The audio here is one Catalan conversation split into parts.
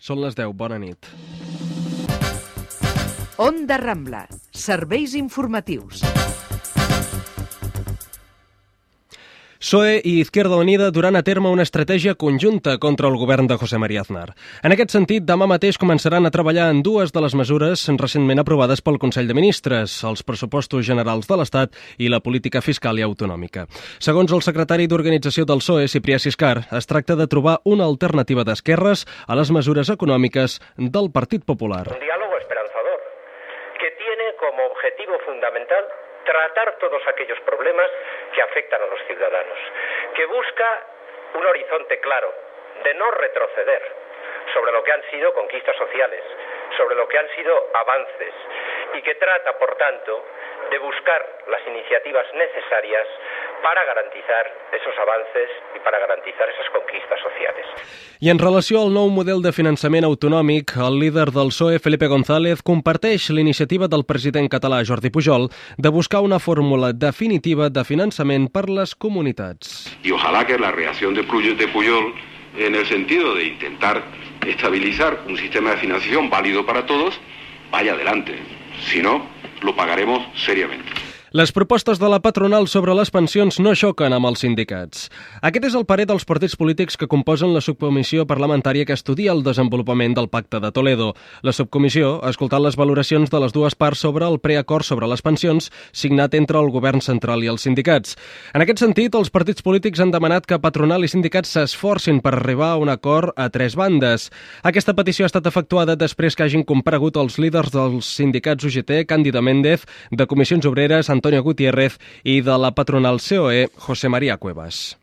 Són les 10. Bona nit. Onda Rambla. Serveis informatius. PSOE i Izquierda Unida duran a terme una estratègia conjunta contra el govern de José María Aznar. En aquest sentit, demà mateix començaran a treballar en dues de les mesures recentment aprovades pel Consell de Ministres, els pressupostos generals de l'Estat i la política fiscal i autonòmica. Segons el secretari d'Organització del PSOE, Ciprià Siscar, es tracta de trobar una alternativa d'esquerres a les mesures econòmiques del Partit Popular. Un diálogo esperanzador que tiene como objetivo fundamental tratar todos aquellos problemas que afectan a los ciudadanos, que busca un horizonte claro de no retroceder sobre lo que han sido conquistas sociales, sobre lo que han sido avances y que trata, por tanto, de buscar las iniciativas necesarias para garantizar esos avances i para garantizar esas conquistas sociales. I en relació al nou model de finançament autonòmic, el líder del PSOE, Felipe González, comparteix l'iniciativa del president català Jordi Pujol de buscar una fórmula definitiva de finançament per les comunitats. Y ojalá que la reacción de Puyol en el sentido de intentar estabilizar un sistema de financiación válido para todos vaya adelante. Si no, lo pagaremos seriamente. Les propostes de la patronal sobre les pensions no xoquen amb els sindicats. Aquest és el parer dels partits polítics que composen la subcomissió parlamentària que estudia el desenvolupament del Pacte de Toledo. La subcomissió ha escoltat les valoracions de les dues parts sobre el preacord sobre les pensions signat entre el govern central i els sindicats. En aquest sentit, els partits polítics han demanat que patronal i sindicats s'esforcin per arribar a un acord a tres bandes. Aquesta petició ha estat efectuada després que hagin comparegut els líders dels sindicats UGT, Càndida Méndez, de Comissions Obreres, Antonio Gutiérrez i de la patronal COE, José María Cuevas.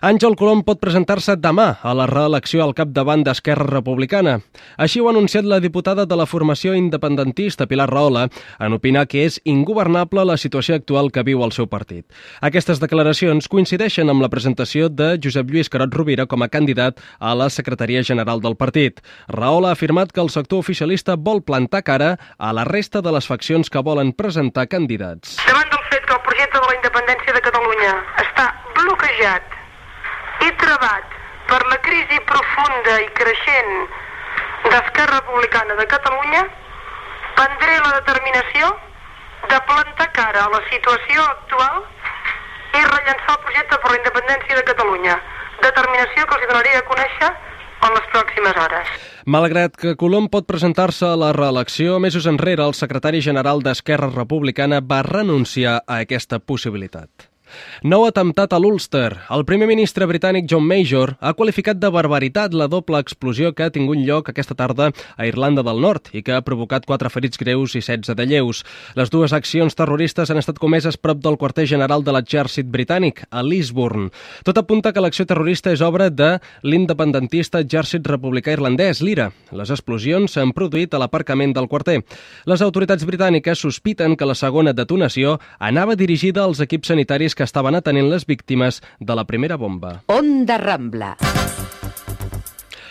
Àngel Colom pot presentar-se demà a la reelecció al capdavant d'Esquerra Republicana. Així ho ha anunciat la diputada de la formació independentista Pilar Rahola en opinar que és ingovernable la situació actual que viu el seu partit. Aquestes declaracions coincideixen amb la presentació de Josep Lluís Carot Rovira com a candidat a la secretaria general del partit. Rahola ha afirmat que el sector oficialista vol plantar cara a la resta de les faccions que volen presentar candidats. Davant del fet que el projecte de la independència de Catalunya està bloquejat i travat per la crisi profunda i creixent d'Esquerra Republicana de Catalunya, prendré la determinació de plantar cara a la situació actual i rellençar el projecte per la independència de Catalunya. Determinació que els donaré a conèixer en les pròximes hores. Malgrat que Colom pot presentar-se a la reelecció, mesos enrere el secretari general d'Esquerra Republicana va renunciar a aquesta possibilitat. Nou atemptat a l'Ulster. El primer ministre britànic John Major ha qualificat de barbaritat la doble explosió que ha tingut lloc aquesta tarda a Irlanda del Nord i que ha provocat quatre ferits greus i 16 de lleus. Les dues accions terroristes han estat comeses prop del quarter general de l'exèrcit britànic, a Lisburn. Tot apunta que l'acció terrorista és obra de l'independentista exèrcit republicà irlandès, l'IRA. Les explosions s'han produït a l'aparcament del quarter. Les autoritats britàniques sospiten que la segona detonació anava dirigida als equips sanitaris que estaven atenent les víctimes de la primera bomba. Onda Rambla.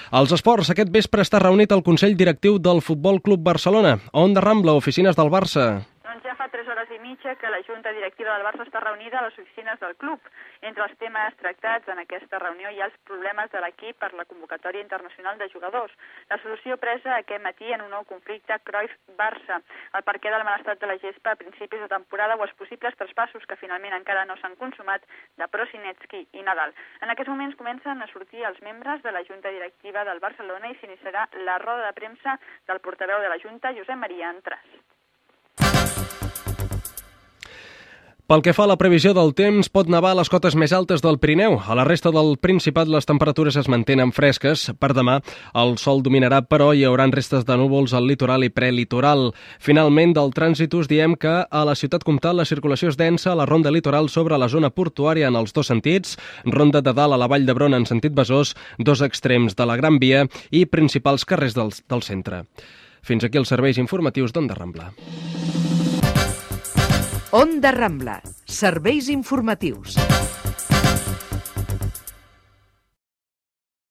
Als esports, aquest vespre està reunit el Consell Directiu del Futbol Club Barcelona. Onda Rambla, oficines del Barça. Doncs ja fa tres hores i mitja que la Junta Directiva del Barça està reunida a les oficines del club. Entre els temes tractats en aquesta reunió hi ha els problemes de l'equip per la convocatòria internacional de jugadors, la solució presa aquest matí en un nou conflicte Cruyff-Barça, el perquè del mal estat de la gespa a principis de temporada o els possibles traspassos que finalment encara no s'han consumat de Prosinecki i Nadal. En aquests moments comencen a sortir els membres de la Junta Directiva del Barcelona i s'iniciarà la roda de premsa del portaveu de la Junta, Josep Maria Entràs. Pel que fa a la previsió del temps, pot nevar a les cotes més altes del Pirineu. A la resta del Principat les temperatures es mantenen fresques. Per demà el sol dominarà, però hi haurà restes de núvols al litoral i prelitoral. Finalment, del trànsit us diem que a la ciutat comtal la circulació és densa a la ronda litoral sobre la zona portuària en els dos sentits, ronda de dalt a la Vall d'Hebron en sentit Besòs, dos extrems de la Gran Via i principals carrers del, del centre. Fins aquí els serveis informatius d'Onda Rambla. Onda Rambla. Serveis informatius.